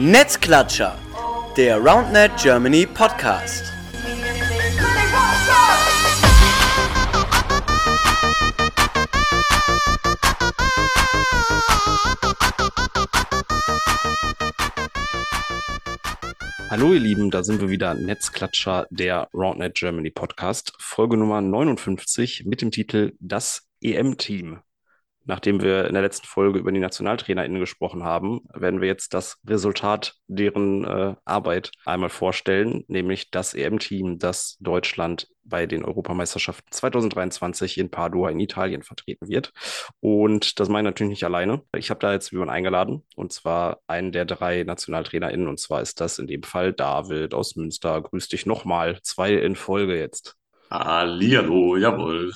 Netzklatscher, der RoundNet Germany Podcast. Hallo ihr Lieben, da sind wir wieder, Netzklatscher, der RoundNet Germany Podcast, Folge Nummer 59 mit dem Titel Das EM-Team. Nachdem wir in der letzten Folge über die NationaltrainerInnen gesprochen haben, werden wir jetzt das Resultat deren äh, Arbeit einmal vorstellen, nämlich das EM-Team, das Deutschland bei den Europameisterschaften 2023 in Padua in Italien vertreten wird. Und das meine ich natürlich nicht alleine. Ich habe da jetzt jemanden eingeladen, und zwar einen der drei NationaltrainerInnen, und zwar ist das in dem Fall David aus Münster. Grüß dich nochmal, zwei in Folge jetzt. Hallihallo, jawohl.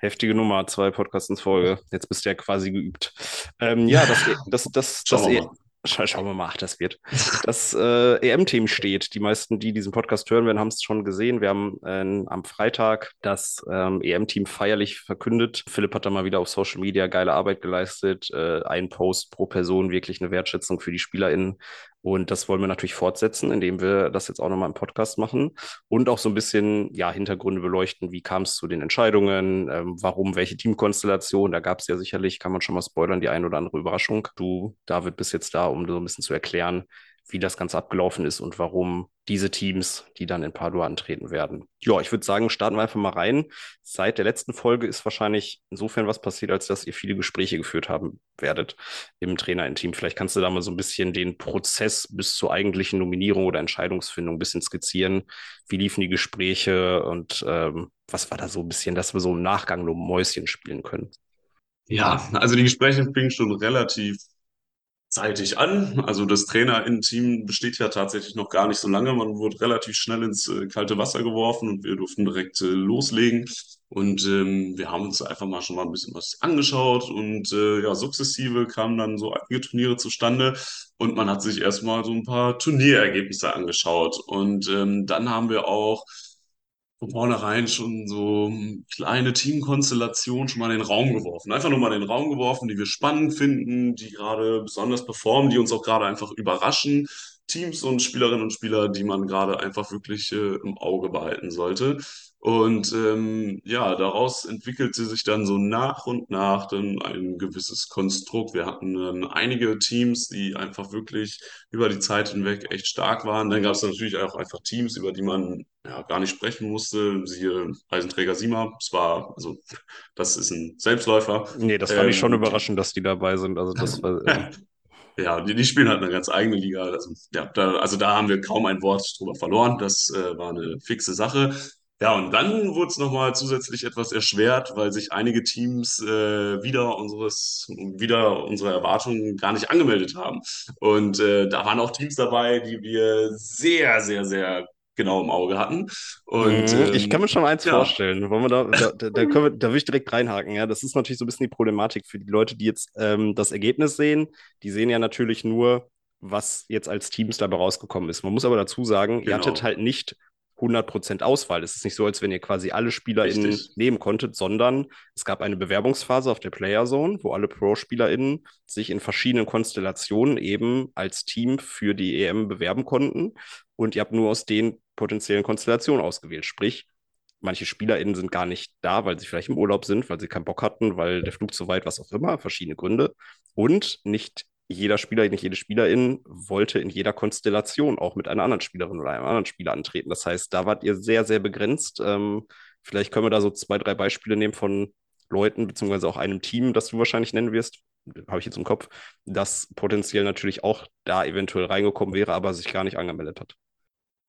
Heftige Nummer, zwei Podcasts in Folge. Jetzt bist du ja quasi geübt. Ähm, ja, das, das, das, das, wir e schauen wir mal, ach, das wird. Das äh, EM-Team steht. Die meisten, die diesen Podcast hören werden, haben es schon gesehen. Wir haben äh, am Freitag das ähm, EM-Team feierlich verkündet. Philipp hat da mal wieder auf Social Media geile Arbeit geleistet. Äh, ein Post pro Person, wirklich eine Wertschätzung für die SpielerInnen. Und das wollen wir natürlich fortsetzen, indem wir das jetzt auch nochmal im Podcast machen und auch so ein bisschen ja, Hintergründe beleuchten. Wie kam es zu den Entscheidungen? Ähm, warum welche Teamkonstellation? Da gab es ja sicherlich, kann man schon mal spoilern, die ein oder andere Überraschung. Du, David, bist jetzt da, um so ein bisschen zu erklären, wie das Ganze abgelaufen ist und warum diese Teams, die dann in Padua antreten werden. Ja, ich würde sagen, starten wir einfach mal rein. Seit der letzten Folge ist wahrscheinlich insofern was passiert, als dass ihr viele Gespräche geführt haben werdet im Trainer, im Team. Vielleicht kannst du da mal so ein bisschen den Prozess bis zur eigentlichen Nominierung oder Entscheidungsfindung ein bisschen skizzieren. Wie liefen die Gespräche und ähm, was war da so ein bisschen, dass wir so im Nachgang nur Mäuschen spielen können? Ja, also die Gespräche fingen schon relativ zeitig an. Also das Trainerinnen-Team besteht ja tatsächlich noch gar nicht so lange. Man wurde relativ schnell ins äh, kalte Wasser geworfen und wir durften direkt äh, loslegen. Und ähm, wir haben uns einfach mal schon mal ein bisschen was angeschaut und äh, ja, sukzessive kamen dann so einige Turniere zustande und man hat sich erstmal so ein paar Turnierergebnisse angeschaut. Und ähm, dann haben wir auch von vornherein schon so kleine Teamkonstellationen schon mal in den Raum geworfen. Einfach nur mal in den Raum geworfen, die wir spannend finden, die gerade besonders performen, die uns auch gerade einfach überraschen. Teams und Spielerinnen und Spieler, die man gerade einfach wirklich äh, im Auge behalten sollte. Und ähm, ja, daraus entwickelte sich dann so nach und nach dann ein gewisses Konstrukt. Wir hatten dann einige Teams, die einfach wirklich über die Zeit hinweg echt stark waren. Dann gab es natürlich auch einfach Teams, über die man ja, gar nicht sprechen musste. Siehe Eisenträger Sima. Es war, also, das ist ein Selbstläufer. Nee, das fand ich schon Ähm, überraschend, dass die dabei sind. Also das war, äh, ja, die, die spielen halt eine ganz eigene Liga. Also, ja, da, also da haben wir kaum ein Wort drüber verloren. Das äh, war eine fixe Sache. Ja, und dann wurde es nochmal zusätzlich etwas erschwert, weil sich einige Teams äh, wieder unseres, wieder unserer Erwartungen gar nicht angemeldet haben. Und äh, da waren auch Teams dabei, die wir sehr, sehr, sehr genau im Auge hatten. Und Mhm, Ich kann ähm, mir schon eins ja, vorstellen. Wollen wir da, da, da, da, wir, da will ich direkt reinhaken. Ja, das ist natürlich so ein bisschen die Problematik für die Leute, die jetzt ähm, das Ergebnis sehen. Die sehen ja natürlich nur, was jetzt als Teams dabei rausgekommen ist. Man muss aber dazu sagen, ihr hattet genau, halt nicht 100% Auswahl. Es ist nicht so, als wenn ihr quasi alle SpielerInnen richtig. nehmen konntet, sondern es gab eine Bewerbungsphase auf der Player Zone, wo alle Pro-SpielerInnen sich in verschiedenen Konstellationen eben als Team für die EM bewerben konnten. Und ihr habt nur aus den potenziellen Konstellationen ausgewählt. Sprich, manche SpielerInnen sind gar nicht da, weil sie vielleicht im Urlaub sind, weil sie keinen Bock hatten, weil der Flug zu weit, was auch immer, verschiedene Gründe. Und nicht jeder Spieler, nicht jede Spielerin wollte in jeder Konstellation auch mit einer anderen Spielerin oder einem anderen Spieler antreten. Das heißt, da wart ihr sehr, sehr begrenzt. Ähm, vielleicht können wir da so zwei, drei Beispiele nehmen von Leuten, beziehungsweise auch einem Team, das du wahrscheinlich nennen wirst, habe ich jetzt im Kopf, das potenziell natürlich auch da eventuell reingekommen wäre, aber sich gar nicht angemeldet hat.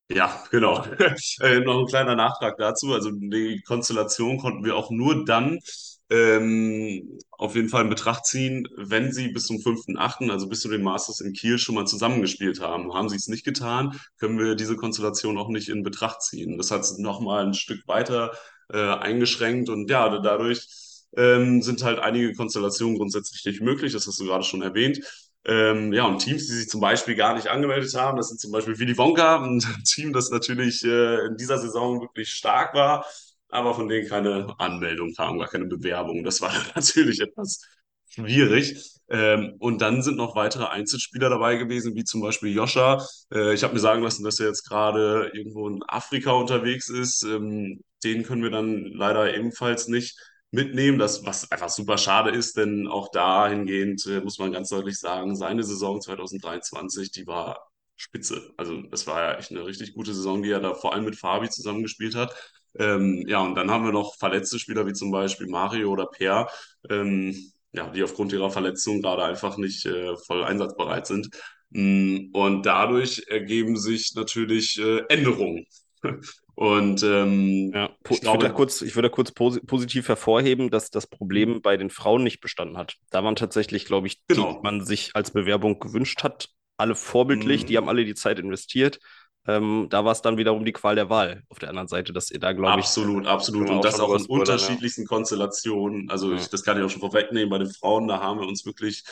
Ja, genau. Äh, noch ein kleiner Nachtrag dazu. Also die Konstellation konnten wir auch nur dann ähm, auf jeden Fall in Betracht ziehen, wenn sie bis zum 5.8., also bis zu den Masters in Kiel schon mal zusammengespielt haben. Haben sie es nicht getan, können wir diese Konstellation auch nicht in Betracht ziehen. Das hat es nochmal ein Stück weiter äh, eingeschränkt und ja, dadurch ähm, sind halt einige Konstellationen grundsätzlich nicht möglich. Das hast du gerade schon erwähnt. Ähm, ja, und Teams, die sich zum Beispiel gar nicht angemeldet haben, das sind zum Beispiel Willy Wonka, ein Team, das natürlich äh, in dieser Saison wirklich stark war, aber von denen keine Anmeldung kam, gar keine Bewerbung. Das war natürlich etwas schwierig. Ähm, und dann sind noch weitere Einzelspieler dabei gewesen, wie zum Beispiel Joscha. Äh, ich habe mir sagen lassen, dass er jetzt gerade irgendwo in Afrika unterwegs ist. Ähm, den können wir dann leider ebenfalls nicht mitnehmen, das, was einfach super schade ist, denn auch dahingehend äh, muss man ganz deutlich sagen, seine Saison 2023, die war spitze. Also das war ja echt eine richtig gute Saison, die er da vor allem mit Fabi zusammengespielt hat. Ähm, ja, und dann haben wir noch verletzte Spieler wie zum Beispiel Mario oder Per, ähm, ja, die aufgrund ihrer Verletzung gerade einfach nicht äh, voll einsatzbereit sind. Mm, und dadurch ergeben sich natürlich äh, Änderungen. Und ähm, ja, ich, ich würde kurz, ich würde kurz posi positiv hervorheben, dass das Problem bei den Frauen nicht bestanden hat. Da waren tatsächlich, glaube ich, genau. die man sich als Bewerbung gewünscht hat, alle vorbildlich, mhm. die haben alle die Zeit investiert. Ähm, da war es dann wiederum die Qual der Wahl auf der anderen Seite, dass ihr da, glaube ich. Absolut, absolut. Und das auch in unterschiedlichsten ja. Konstellationen. Also, ja. ich, das kann ich auch schon vorwegnehmen. Bei den Frauen, da haben wir uns wirklich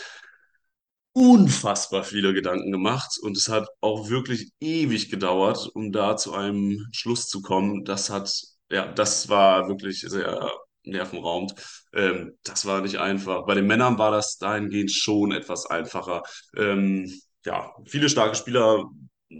unfassbar viele Gedanken gemacht und es hat auch wirklich ewig gedauert, um da zu einem Schluss zu kommen. Das hat, ja, das war wirklich sehr nervenraumend. Ähm, das war nicht einfach. Bei den Männern war das dahingehend schon etwas einfacher. Ähm, ja, viele starke Spieler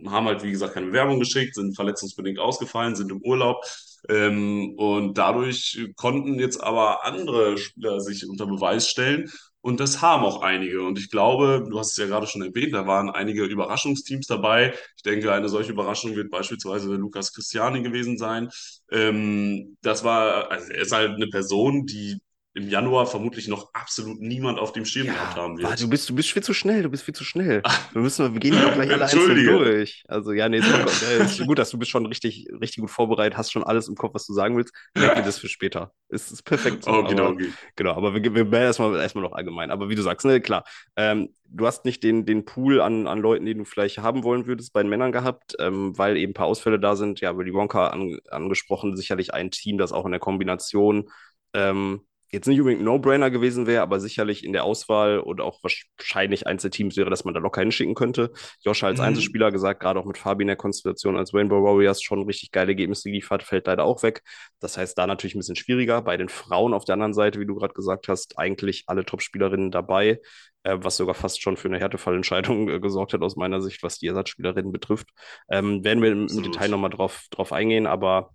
haben halt, wie gesagt, keine Bewerbung geschickt, sind verletzungsbedingt ausgefallen, sind im Urlaub. Ähm, und dadurch konnten jetzt aber andere Spieler sich unter Beweis stellen. Und das haben auch einige. Und ich glaube, du hast es ja gerade schon erwähnt, da waren einige Überraschungsteams dabei. Ich denke, eine solche Überraschung wird beispielsweise Lukas Christiani gewesen sein. Ähm, das war, also er ist halt eine Person, die im Januar vermutlich noch absolut niemand auf dem Schirm ja, gehabt haben wird. Du bist, du bist viel zu schnell, du bist viel zu schnell. Wir müssen, wir gehen hier gleich alle einzeln durch. Also ja, nee, ist, ist gut, dass du bist schon richtig, richtig gut vorbereitet, hast schon alles im Kopf, was du sagen willst. Merk mir das für später. Ist, ist perfekt. So. Okay, aber, okay. Genau, aber wir, wir bleiben erstmal, erstmal noch allgemein. Aber wie du sagst, ne, klar, ähm, du hast nicht den, den Pool an, an Leuten, den du vielleicht haben wollen würdest bei den Männern gehabt, ähm, weil eben ein paar Ausfälle da sind. Ja, Willy Wonka an, angesprochen, sicherlich ein Team, das auch in der Kombination ähm, jetzt nicht unbedingt ein No-Brainer gewesen wäre, aber sicherlich in der Auswahl und auch wahrscheinlich eins der Teams wäre, dass man da locker hinschicken könnte. Joscha als mhm. Einzelspieler gesagt, gerade auch mit Fabi in der Konstellation als Rainbow Warriors schon richtig geile Ergebnisse geliefert, fällt leider auch weg. Das heißt, da natürlich ein bisschen schwieriger. Bei den Frauen auf der anderen Seite, wie du gerade gesagt hast, eigentlich alle Top-Spielerinnen dabei, äh, was sogar fast schon für eine Härtefallentscheidung äh, gesorgt hat aus meiner Sicht, was die Ersatzspielerinnen betrifft. Ähm, werden wir im, im Detail nochmal drauf, drauf eingehen, aber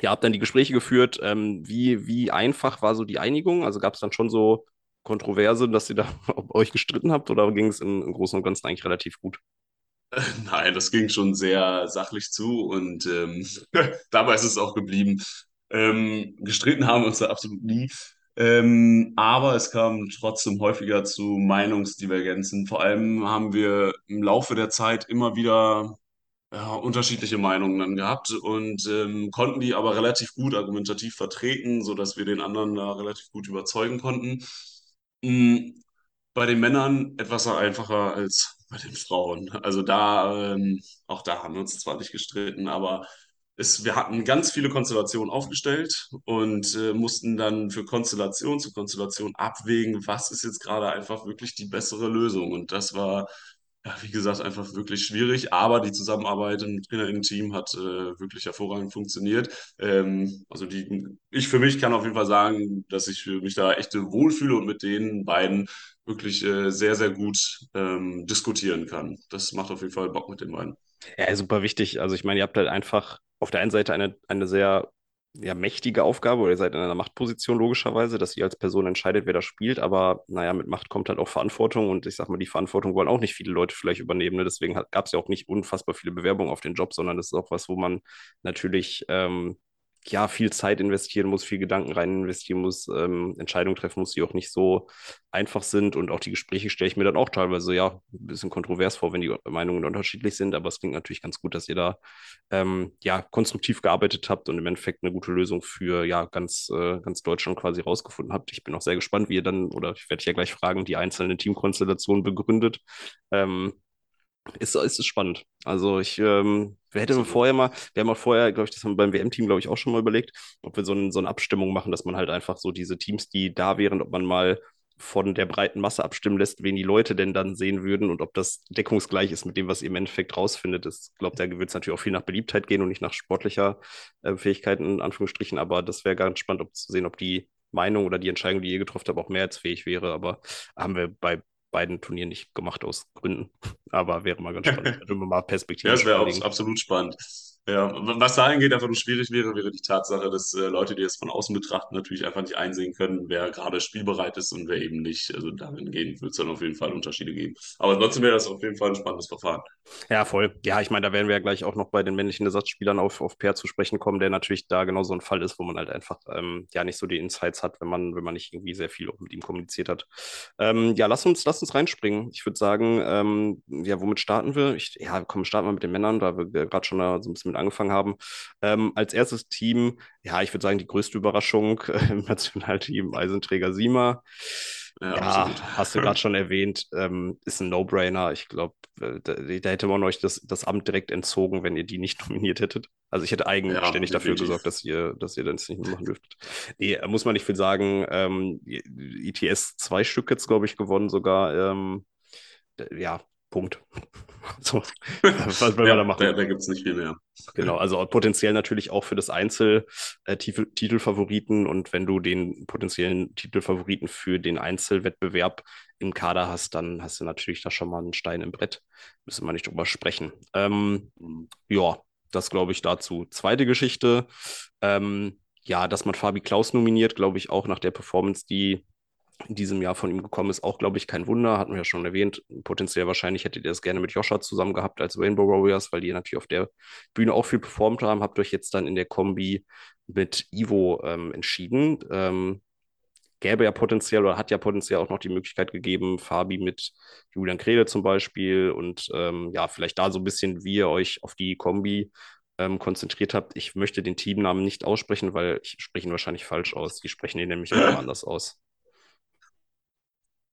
Ihr habt dann die Gespräche geführt. Ähm, wie, wie einfach war so die Einigung? Also gab es dann schon so Kontroverse, dass ihr da euch gestritten habt oder ging es im, im Großen und Ganzen eigentlich relativ gut? Nein, das ging schon sehr sachlich zu und ähm, dabei ist es auch geblieben. Ähm, gestritten haben wir uns da absolut nie. Ähm, aber es kam trotzdem häufiger zu Meinungsdivergenzen. Vor allem haben wir im Laufe der Zeit immer wieder ja, unterschiedliche Meinungen dann gehabt und ähm, konnten die aber relativ gut argumentativ vertreten, sodass wir den anderen da relativ gut überzeugen konnten. Mhm. Bei den Männern etwas einfacher als bei den Frauen. Also da, ähm, auch da haben wir uns zwar nicht gestritten, aber es, wir hatten ganz viele Konstellationen aufgestellt und äh, mussten dann für Konstellation zu Konstellation abwägen, was ist jetzt gerade einfach wirklich die bessere Lösung. Und das war ja, wie gesagt, einfach wirklich schwierig, aber die Zusammenarbeit im Trainerinnen-Team hat äh, wirklich hervorragend funktioniert. Ähm, also die, ich für mich kann auf jeden Fall sagen, dass ich mich da echt wohlfühle und mit den beiden wirklich äh, sehr, sehr gut ähm, diskutieren kann. Das macht auf jeden Fall Bock mit den beiden. Ja, super wichtig. Also ich meine, ihr habt halt einfach auf der einen Seite eine, eine sehr ja, mächtige Aufgabe oder ihr seid in einer Machtposition logischerweise, dass ihr als Person entscheidet, wer das spielt. Aber naja, mit Macht kommt halt auch Verantwortung und ich sag mal, die Verantwortung wollen auch nicht viele Leute vielleicht übernehmen. Ne? Deswegen gab es ja auch nicht unfassbar viele Bewerbungen auf den Job, sondern das ist auch was, wo man natürlich ähm, ja, viel Zeit investieren muss, viel Gedanken rein investieren muss, ähm, Entscheidungen treffen muss, die auch nicht so einfach sind. Und auch die Gespräche stelle ich mir dann auch teilweise, ja, ein bisschen kontrovers vor, wenn die Meinungen unterschiedlich sind. Aber es klingt natürlich ganz gut, dass ihr da, ähm, ja, konstruktiv gearbeitet habt und im Endeffekt eine gute Lösung für, ja, ganz, äh, ganz Deutschland quasi rausgefunden habt. Ich bin auch sehr gespannt, wie ihr dann, oder ich werde ja gleich fragen, die einzelnen Teamkonstellationen begründet. Ähm, ist, ist es spannend. Also ich ähm, wir hätten vorher mal, wir haben auch vorher, glaube ich, das haben wir beim WM-Team, glaube ich, auch schon mal überlegt, ob wir so, ein, so eine Abstimmung machen, dass man halt einfach so diese Teams, die da wären, ob man mal von der breiten Masse abstimmen lässt, wen die Leute denn dann sehen würden und ob das deckungsgleich ist mit dem, was ihr im Endeffekt rausfindet. Ich glaube, da wird es natürlich auch viel nach Beliebtheit gehen und nicht nach sportlicher äh, Fähigkeit in Anführungsstrichen, aber das wäre ganz spannend, ob zu sehen, ob die Meinung oder die Entscheidung, die ihr getroffen habt, auch mehrheitsfähig wäre. Aber haben wir bei beiden Turnieren nicht gemacht aus Gründen. Aber wäre mal ganz spannend, wenn wir mal Perspektive. Ja, das wäre absolut spannend. Ja, was da einfach nur schwierig wäre, wäre die Tatsache, dass äh, Leute, die es von außen betrachten, natürlich einfach nicht einsehen können, wer gerade spielbereit ist und wer eben nicht. Also dahingehend wird es dann auf jeden Fall Unterschiede geben. Aber trotzdem wäre das auf jeden Fall ein spannendes Verfahren. Ja, voll. Ja, ich meine, da werden wir ja gleich auch noch bei den männlichen Ersatzspielern auf, auf Per zu sprechen kommen, der natürlich da genau so ein Fall ist, wo man halt einfach ähm, ja nicht so die Insights hat, wenn man, wenn man nicht irgendwie sehr viel mit ihm kommuniziert hat. Ähm, ja, lass uns, lass uns reinspringen. Ich würde sagen, ähm, ja, womit starten wir? Ich, ja, komm, starten wir mit den Männern, da wir gerade schon da so ein bisschen mit angefangen haben. Ähm, als erstes Team, ja, ich würde sagen, die größte Überraschung äh, im Nationalteam Eisenträger Sima. Ja, ja hast du gerade schon erwähnt, ähm, ist ein No-Brainer. Ich glaube, äh, da, da, hätte man euch das, das Amt direkt entzogen, wenn ihr die nicht nominiert hättet. Also ich hätte eigenständig ja, dafür gesorgt, dass ihr, dass ihr das nicht mehr machen dürftet. Nee, muss man nicht viel sagen. Ähm, ITS zwei Stück jetzt, glaube ich, gewonnen sogar. Ähm, ja, Punkt. so, was will ja, man da machen? Da, da gibt es nicht viel mehr. Genau, also potenziell natürlich auch für das Einzel äh, und wenn du den potenziellen Titelfavoriten für den Einzelwettbewerb im Kader hast, dann hast du natürlich da schon mal einen Stein im Brett. Müssen wir nicht drüber sprechen. Ähm, ja, das glaube ich dazu. Zweite Geschichte, ähm, ja, dass man Fabi Klaus nominiert, glaube ich auch nach der Performance, die in diesem Jahr von ihm gekommen ist, auch, glaube ich, kein Wunder, hatten wir ja schon erwähnt. Potenziell wahrscheinlich hättet ihr das gerne mit Joscha zusammen gehabt als Rainbow Warriors, weil die natürlich auf der Bühne auch viel performt haben. Habt euch jetzt dann in der Kombi mit Ivo ähm, entschieden. Ähm, gäbe ja potenziell oder hat ja potenziell auch noch die Möglichkeit gegeben, Fabi mit Julian Krede zum Beispiel und ähm, ja, vielleicht da so ein bisschen, wie ihr euch auf die Kombi ähm, konzentriert habt. Ich möchte den Teamnamen nicht aussprechen, weil ich spreche ihn wahrscheinlich falsch aus. Die sprechen ihn nämlich auch anders aus.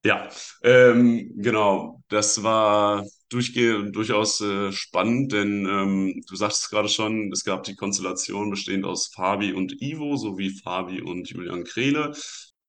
Ja, ähm, genau. Das war durchge durchaus äh, spannend, denn ähm, du sagtest gerade schon, es gab die Konstellation bestehend aus Fabi und Ivo sowie Fabi und Julian Krehle.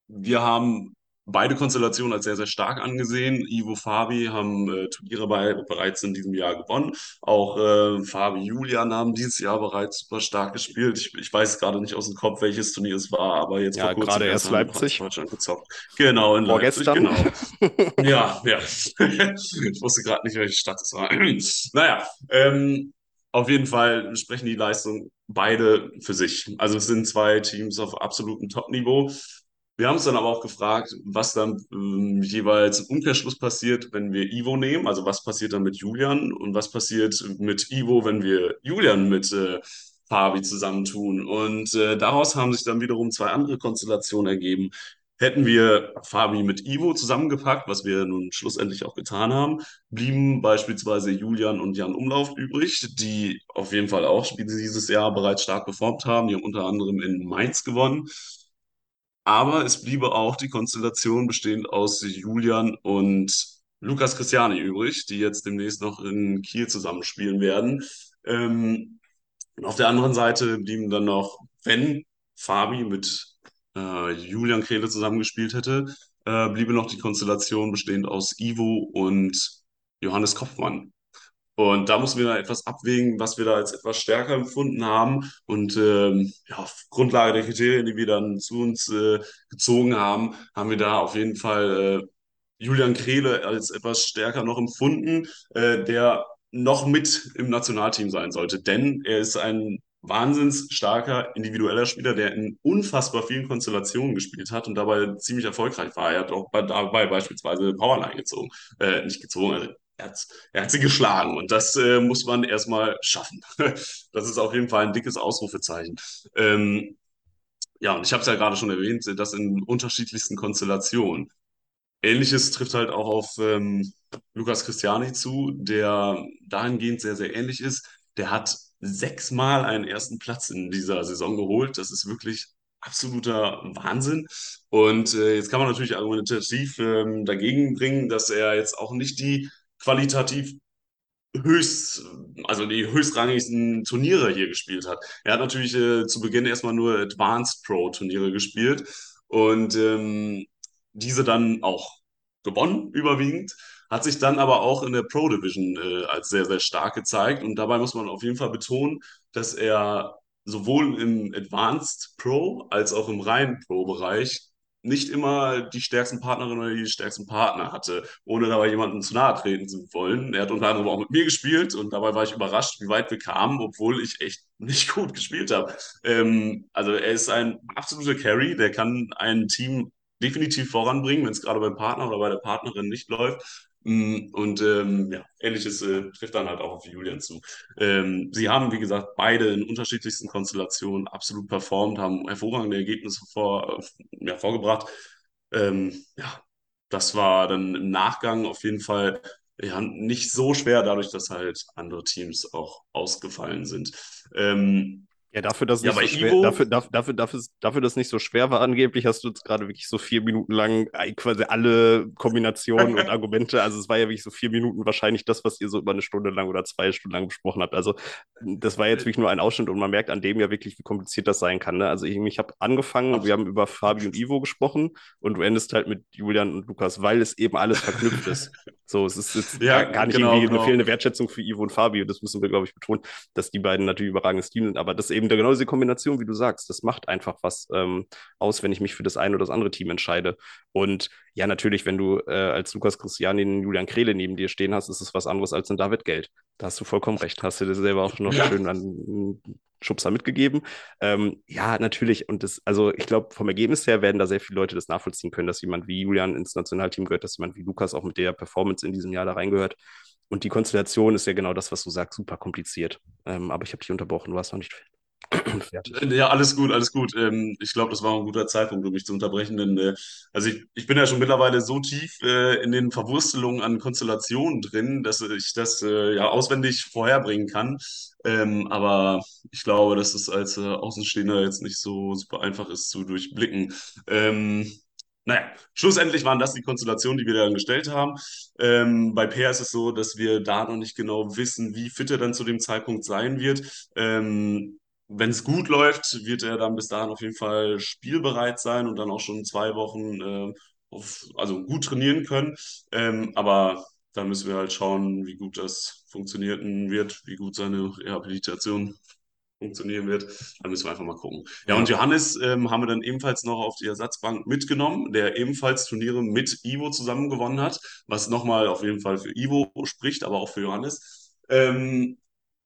Wir haben beide Konstellationen als sehr, sehr stark angesehen. Ivo Fabi haben äh, Turniere bei, bereits in diesem Jahr gewonnen. Auch äh, Fabi Julian haben dieses Jahr bereits super stark gespielt. Ich, ich weiß gerade nicht aus dem Kopf, welches Turnier es war, aber jetzt ja, vor kurzem gerade erst Leipzig. Deutschland gezockt. Genau, in Leipzig. Genau. ja, ja. ich wusste gerade nicht, welche Stadt es war. naja, ähm, auf jeden Fall sprechen die Leistungen beide für sich. Also es sind zwei Teams auf absolutem Top-Niveau. Wir haben uns dann aber auch gefragt, was dann ähm, jeweils im Umkehrschluss passiert, wenn wir Ivo nehmen. Also was passiert dann mit Julian und was passiert mit Ivo, wenn wir Julian mit äh, Fabi zusammentun. Und äh, daraus haben sich dann wiederum zwei andere Konstellationen ergeben. Hätten wir Fabi mit Ivo zusammengepackt, was wir nun schlussendlich auch getan haben, blieben beispielsweise Julian und Jan Umlauf übrig, die auf jeden Fall auch dieses Jahr bereits stark performt haben. Die haben unter anderem in Mainz gewonnen. Aber es bliebe auch die Konstellation bestehend aus Julian und Lukas Christiani übrig, die jetzt demnächst noch in Kiel zusammenspielen werden. Ähm, auf der anderen Seite blieben dann noch, wenn Fabi mit äh, Julian Krehle zusammengespielt hätte, äh, bliebe noch die Konstellation bestehend aus Ivo und Johannes Kopfmann. Und da mussten wir etwas abwägen, was wir da als etwas stärker empfunden haben. Und ähm, ja, auf Grundlage der Kriterien, die wir dann zu uns äh, gezogen haben, haben wir da auf jeden Fall äh, Julian Krehle als etwas stärker noch empfunden, äh, der noch mit im Nationalteam sein sollte. Denn er ist ein wahnsinns starker individueller Spieler, der in unfassbar vielen Konstellationen gespielt hat und dabei ziemlich erfolgreich war. Er hat auch bei, dabei beispielsweise Powerline gezogen, äh, nicht gezogen, also er hat, er hat sie geschlagen und das äh, muss man erstmal schaffen. das ist auf jeden Fall ein dickes Ausrufezeichen. Ähm, ja, und ich habe es ja gerade schon erwähnt, das in unterschiedlichsten Konstellationen. Ähnliches trifft halt auch auf ähm, Lukas Christiani zu, der dahingehend sehr, sehr ähnlich ist. Der hat sechsmal einen ersten Platz in dieser Saison geholt. Das ist wirklich absoluter Wahnsinn. Und äh, jetzt kann man natürlich argumentativ ähm, dagegen bringen, dass er jetzt auch nicht die qualitativ höchst, also die höchstrangigsten Turniere hier gespielt hat. Er hat natürlich äh, zu Beginn erstmal nur Advanced Pro Turniere gespielt und ähm, diese dann auch gewonnen, überwiegend, hat sich dann aber auch in der Pro Division äh, als sehr, sehr stark gezeigt und dabei muss man auf jeden Fall betonen, dass er sowohl im Advanced Pro als auch im reinen Pro-Bereich nicht immer die stärksten Partnerinnen oder die stärksten Partner hatte, ohne dabei jemandem zu nahe treten zu wollen. Er hat unter anderem auch mit mir gespielt und dabei war ich überrascht, wie weit wir kamen, obwohl ich echt nicht gut gespielt habe. Ähm, also er ist ein absoluter Carry, der kann ein Team definitiv voranbringen, wenn es gerade beim Partner oder bei der Partnerin nicht läuft. Mm, und ähm, ja, ähnliches äh, trifft dann halt auch auf Julian zu. Ähm, sie haben, wie gesagt, beide in unterschiedlichsten Konstellationen absolut performt, haben hervorragende Ergebnisse vor, äh, ja, vorgebracht. Ähm, ja, das war dann im Nachgang auf jeden Fall ja, nicht so schwer, dadurch, dass halt andere Teams auch ausgefallen sind. Ähm, ja, dafür, dass es Ja, nicht bei so schwer, Ivo- dafür, dafür, dafür, dafür, dafür, dass es nicht so schwer war, angeblich hast du jetzt gerade wirklich so vier Minuten lang äh, quasi alle Kombinationen und Argumente. Also es war ja wirklich so vier Minuten wahrscheinlich das, was ihr so über eine Stunde lang oder zwei Stunden lang besprochen habt. Also das war jetzt wirklich nur ein Ausschnitt und man merkt an dem ja wirklich, wie kompliziert das sein kann. Ne? Also ich, ich habe angefangen und wir haben über Fabi und Ivo gesprochen und du endest halt mit Julian und Lukas, weil es eben alles verknüpft ist. So, es ist jetzt Ja, gar, nicht genau, irgendwie genau. eine fehlende Wertschätzung für Ivo und Fabi und das müssen wir, glaube ich, betonen, dass die beiden natürlich überragendes Team sind, aber das ist eben genau diese Kombination, wie du sagst, das macht einfach was ähm, aus, wenn ich mich für das eine oder das andere Team entscheide. Und ja, natürlich, wenn du äh, als Lukas Christiani einen Julian Krehle neben dir stehen hast, ist es was anderes als ein David Geld. Da hast du vollkommen recht. Hast du dir selber auch noch Ja. schön einen Schubser mitgegeben. Ähm, ja, natürlich. Und das, also ich glaube, vom Ergebnis her werden da sehr viele Leute das nachvollziehen können, dass jemand wie Julian ins Nationalteam gehört, dass jemand wie Lukas auch mit der Performance in diesem Jahr da reingehört. Und die Konstellation ist ja genau das, was du sagst, super kompliziert. Ähm, aber ich habe dich unterbrochen, du warst noch nicht. Ja, alles gut, alles gut. Ähm, ich glaube, das war ein guter Zeitpunkt, um mich zu unterbrechen, denn äh, also ich, ich bin ja schon mittlerweile so tief äh, in den Verwurstelungen an Konstellationen drin, dass ich das äh, ja auswendig vorherbringen kann. Ähm, aber ich glaube, dass es als Außenstehender jetzt nicht so super einfach ist zu durchblicken. Ähm, naja, schlussendlich waren das die Konstellationen, die wir dann gestellt haben. Ähm, bei Peer ist es so, dass wir da noch nicht genau wissen, wie fit er dann zu dem Zeitpunkt sein wird. Ähm, wenn es gut läuft, wird er dann bis dahin auf jeden Fall spielbereit sein und dann auch schon zwei Wochen äh, auf, also gut trainieren können. Ähm, aber da müssen wir halt schauen, wie gut das funktionieren wird, wie gut seine Rehabilitation funktionieren wird. Da müssen wir einfach mal gucken. Ja, und Johannes ähm, haben wir dann ebenfalls noch auf die Ersatzbank mitgenommen, der ebenfalls Turniere mit Ivo zusammen gewonnen hat, was nochmal auf jeden Fall für Ivo spricht, aber auch für Johannes. Ähm,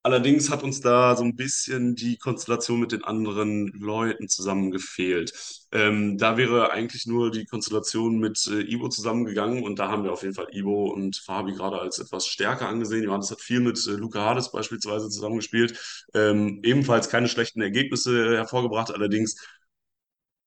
Allerdings hat uns da so ein bisschen die Konstellation mit den anderen Leuten zusammen gefehlt. Ähm, da wäre eigentlich nur die Konstellation mit äh, Ivo zusammengegangen und da haben wir auf jeden Fall Ivo und Fabi gerade als etwas stärker angesehen. Johannes hat viel mit äh, Luca Hades beispielsweise zusammengespielt, ähm, ebenfalls keine schlechten Ergebnisse hervorgebracht, allerdings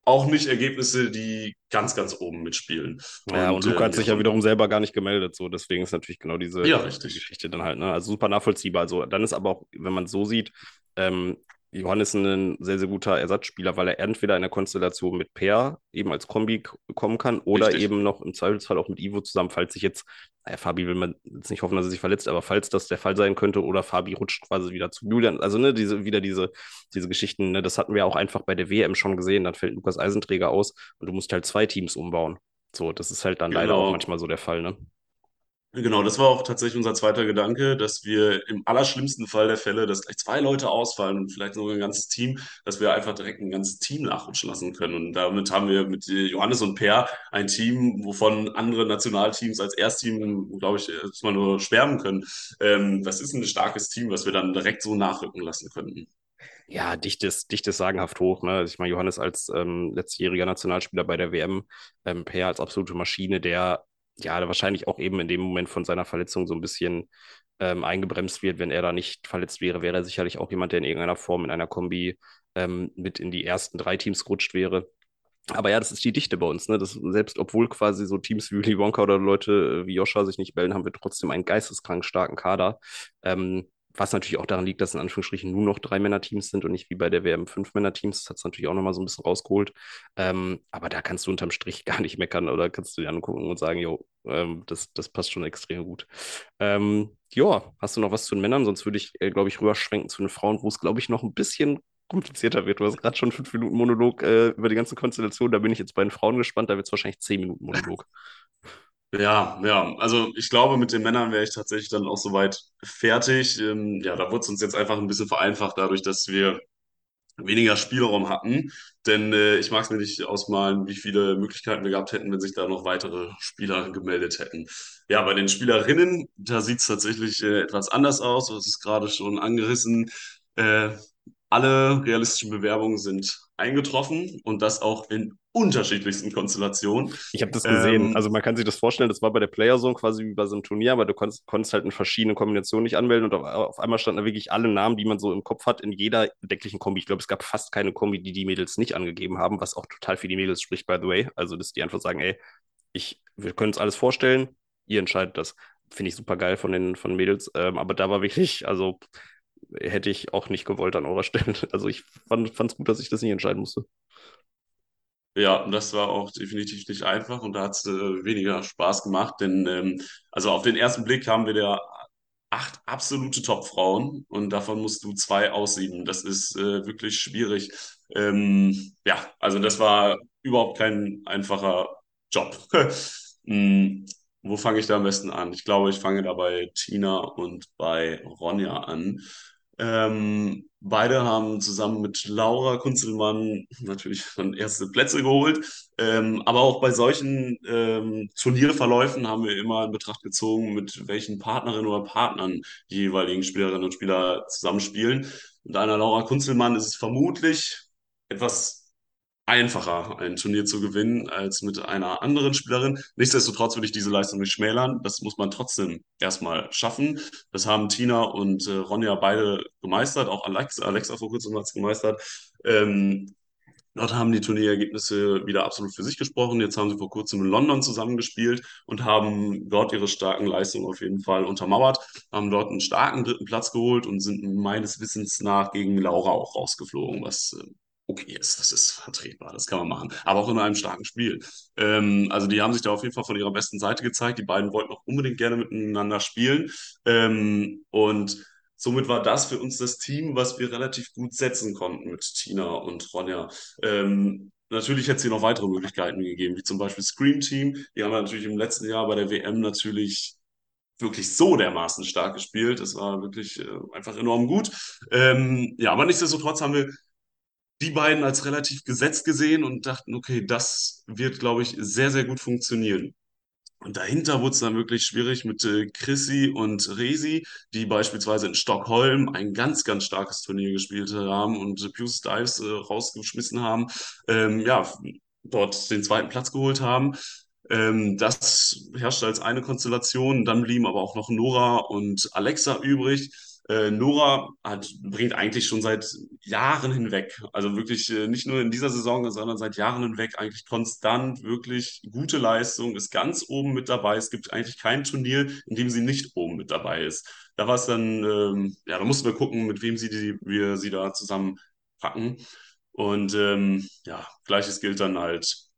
auch nicht Ergebnisse, die ganz, ganz oben mitspielen. Ja, und, Luca ähm, hat sich ja wiederum selber gar nicht gemeldet, so deswegen ist natürlich genau diese Ja. Geschichte dann halt, ne? Also super nachvollziehbar. Also dann ist aber auch, wenn man es so sieht, ähm, Johannes ist ein sehr, sehr guter Ersatzspieler, weil er entweder in der Konstellation mit Per eben als Kombi kommen kann oder Richtig. eben noch im Zweifelsfall auch mit Ivo zusammen, falls sich jetzt, naja, Fabi will man jetzt nicht hoffen, dass er sich verletzt, aber falls das der Fall sein könnte oder Fabi rutscht quasi wieder zu Julian, also ne, diese, wieder diese, diese Geschichten, ne, das hatten wir auch einfach bei der WM schon gesehen, dann fällt Lukas Eisenträger aus und du musst halt zwei Teams umbauen. So, das ist halt dann leider Genau. auch manchmal so der Fall, ne? Genau, das war auch tatsächlich unser zweiter Gedanke, dass wir im allerschlimmsten Fall der Fälle, dass gleich zwei Leute ausfallen und vielleicht sogar ein ganzes Team, dass wir einfach direkt ein ganzes Team nachrutschen lassen können. Und damit haben wir mit äh, Johannes und Per ein Team, wovon andere Nationalteams als Erstteam, glaube ich, erstmal nur schwärmen können. Ähm, das ist ein starkes Team, was wir dann direkt so nachrücken lassen könnten. Ja, dichtes, dichtes sagenhaft hoch. Ne? Ich meine, Johannes als ähm, letztjähriger Nationalspieler bei der WM, ähm, Per als absolute Maschine, der ja wahrscheinlich auch eben in dem Moment von seiner Verletzung so ein bisschen ähm, eingebremst wird. Wenn er da nicht verletzt wäre, wäre er sicherlich auch jemand, der in irgendeiner Form in einer Kombi ähm, mit in die ersten drei Teams gerutscht wäre. Aber ja, das ist die Dichte bei uns, ne? Das, selbst obwohl quasi so Teams wie Willy Wonka oder Leute äh, wie Joscha sich nicht melden, haben wir trotzdem einen geisteskrank starken Kader. Ähm, was natürlich auch daran liegt, dass in Anführungsstrichen nur noch drei Männer-Teams sind und nicht wie bei der WM fünf Männer-Teams. Das hat es natürlich auch nochmal so ein bisschen rausgeholt. Ähm, aber da kannst du unterm Strich gar nicht meckern oder kannst du dir angucken und sagen, jo, ähm, das, das passt schon extrem gut. Ähm, ja, hast du noch was zu den Männern? Sonst würde ich, äh, glaube ich, rüberschwenken zu den Frauen, wo es, glaube ich, noch ein bisschen komplizierter wird. Du hast gerade schon fünf Minuten Monolog äh, über die ganze Konstellation. Da bin ich jetzt bei den Frauen gespannt. Da wird es wahrscheinlich zehn Minuten Monolog. Ja, ja, also ich glaube, mit den Männern wäre ich tatsächlich dann auch soweit fertig. Ähm, ja, da wurde es uns jetzt einfach ein bisschen vereinfacht, dadurch, dass wir weniger Spielraum hatten. Denn äh, ich mag es mir nicht ausmalen, wie viele Möglichkeiten wir gehabt hätten, wenn sich da noch weitere Spieler gemeldet hätten. Ja, bei den Spielerinnen, da sieht es tatsächlich äh, etwas anders aus. Das ist gerade schon angerissen. Äh, alle realistischen Bewerbungen sind eingetroffen und das auch in unterschiedlichsten Konstellationen. Ich habe das gesehen. Ähm, also man kann sich das vorstellen, das war bei der Playerzone quasi wie bei so einem Turnier, aber du konntest, konntest halt in verschiedenen Kombinationen nicht anmelden und auf, auf, einmal standen da wirklich alle Namen, die man so im Kopf hat, in jeder decklichen Kombi. Ich glaube, es gab fast keine Kombi, die die Mädels nicht angegeben haben, was auch total für die Mädels spricht, by the way. Also, dass die einfach sagen, ey, ich, wir können uns alles vorstellen, ihr entscheidet das. Finde ich super geil von den von Mädels. Ähm, aber da war wirklich, also hätte ich auch nicht gewollt an eurer Stelle. Also ich fand es gut, dass ich das nicht entscheiden musste. Ja, das war auch definitiv nicht einfach und da hat es äh, weniger Spaß gemacht, denn ähm, also auf den ersten Blick haben wir da acht absolute Top-Frauen und davon musst du zwei aussieben. Das ist äh, wirklich schwierig. Ähm, ja, also das war überhaupt kein einfacher Job. hm, wo fange ich da am besten an? Ich glaube, ich fange da bei Tina und bei Ronja an. Ähm, beide haben zusammen mit Laura Kunzelmann natürlich schon erste Plätze geholt. Ähm, aber auch bei solchen ähm, Turnierverläufen haben wir immer in Betracht gezogen, mit welchen Partnerinnen oder Partnern die jeweiligen Spielerinnen und Spieler zusammenspielen. Mit einer Laura Kunzelmann ist es vermutlich etwas einfacher, ein Turnier zu gewinnen als mit einer anderen Spielerin. Nichtsdestotrotz würde ich diese Leistung nicht schmälern. Das muss man trotzdem erstmal schaffen. Das haben Tina und äh, Ronja beide gemeistert. Auch Alexa, Alexa vor kurzem hat es gemeistert. Ähm, Dort haben die Turnierergebnisse wieder absolut für sich gesprochen. Jetzt haben sie vor kurzem in London zusammengespielt und haben dort ihre starken Leistungen auf jeden Fall untermauert, haben dort einen starken dritten Platz geholt und sind meines Wissens nach gegen Laura auch rausgeflogen, was äh, okay ist. Das ist vertretbar, das kann man machen. Aber auch in einem starken Spiel. Ähm, also die haben sich da auf jeden Fall von ihrer besten Seite gezeigt. Die beiden wollten auch unbedingt gerne miteinander spielen. Ähm, und somit war das für uns das Team, was wir relativ gut setzen konnten mit Tina und Ronja. Ähm, Natürlich hätte es hier noch weitere Möglichkeiten gegeben, wie zum Beispiel Scream Team. Die haben natürlich im letzten Jahr bei der WM natürlich wirklich so dermaßen stark gespielt. Das war wirklich äh, einfach enorm gut. Ähm, ja, aber nichtsdestotrotz haben wir die beiden als relativ gesetzt gesehen und dachten, okay, das wird, glaube ich, sehr, sehr gut funktionieren. Und dahinter wurde es dann wirklich schwierig mit äh, Chrissy und Resi, die beispielsweise in Stockholm ein ganz, ganz starkes Turnier gespielt haben und äh, Pius Styles äh, rausgeschmissen haben, ähm, ja, dort den zweiten Platz geholt haben. Ähm, das herrschte als eine Konstellation. Dann blieben aber auch noch Nora und Alexa übrig. Äh, Nora hat, bringt eigentlich schon seit Jahren hinweg, also wirklich äh, nicht nur in dieser Saison, sondern seit Jahren hinweg eigentlich konstant wirklich gute Leistung, ist ganz oben mit dabei. Es gibt eigentlich kein Turnier, in dem sie nicht oben mit dabei ist. Da war es dann, ähm, ja, da mussten wir gucken, mit wem sie die, wir sie da zusammenpacken. Und ähm, ja, gleiches gilt dann halt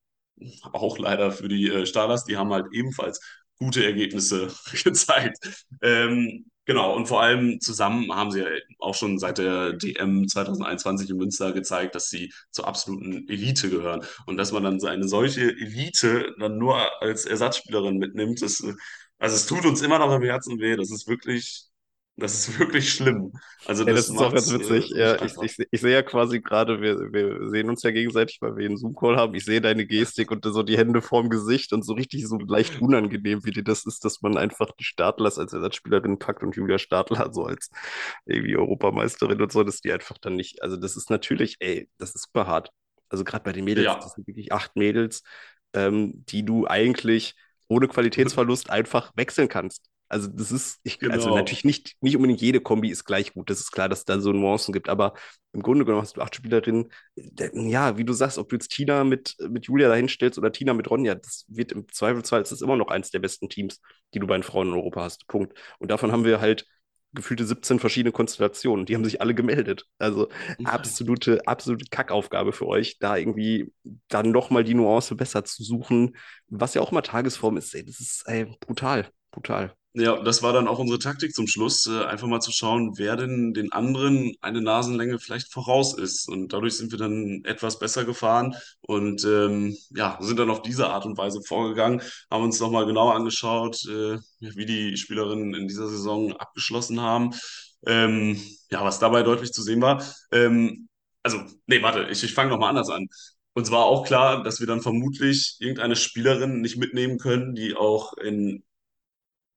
auch leider für die äh, Stardust. Die haben halt ebenfalls gute Ergebnisse gezeigt. Ähm, Genau, und vor allem zusammen haben sie ja auch schon seit der DM 2021 in Münster gezeigt, dass sie zur absoluten Elite gehören. Und dass man dann so eine solche Elite dann nur als Ersatzspielerin mitnimmt, ist, also es tut uns immer noch im Herzen weh. Das ist wirklich das ist wirklich schlimm. Also das, ja, das ist auch ganz witzig. Äh, ja, ich, ich, ich, sehe ja quasi gerade, wir, wir sehen uns ja gegenseitig, weil wir einen Zoom-Call haben. Ich sehe deine Gestik und so die Hände vorm Gesicht und so richtig so leicht unangenehm, wie dir das ist, dass man einfach die Startlers als Ersatzspielerin packt und Julia Startler so als irgendwie Europameisterin und so, dass die einfach dann nicht, also das ist natürlich, ey, das ist super hart. Also gerade bei den Mädels, ja. das sind wirklich acht Mädels, ähm, die du eigentlich ohne Qualitätsverlust einfach wechseln kannst. Also das ist, ich, also genau. also natürlich nicht, nicht unbedingt jede Kombi ist gleich gut. Das ist klar, dass es da so Nuancen gibt, aber im Grunde genommen hast du acht Spielerinnen. Ja, wie du sagst, ob du jetzt Tina mit, mit Julia dahinstellst oder Tina mit Ronja, das wird im Zweifelsfall, ist das immer noch eins der besten Teams, die du bei den Frauen in Europa hast. Punkt. Und davon haben wir halt gefühlte 17 verschiedene Konstellationen. Die haben sich alle gemeldet. Also absolute, absolute Kackaufgabe für euch, da irgendwie dann nochmal die Nuance besser zu suchen, was ja auch mal Tagesform ist. Ey, das ist ey, brutal, brutal. Ja, das war dann auch unsere Taktik zum Schluss, äh, einfach mal zu schauen, wer denn den anderen eine Nasenlänge vielleicht voraus ist. Und dadurch sind wir dann etwas besser gefahren und ähm, ja, sind dann auf diese Art und Weise vorgegangen, haben uns nochmal genauer angeschaut, äh, wie die Spielerinnen in dieser Saison abgeschlossen haben. Ähm, ja, was dabei deutlich zu sehen war. Ähm, also, nee, warte, ich, ich fange nochmal anders an. Uns war auch klar, dass wir dann vermutlich irgendeine Spielerin nicht mitnehmen können, die auch in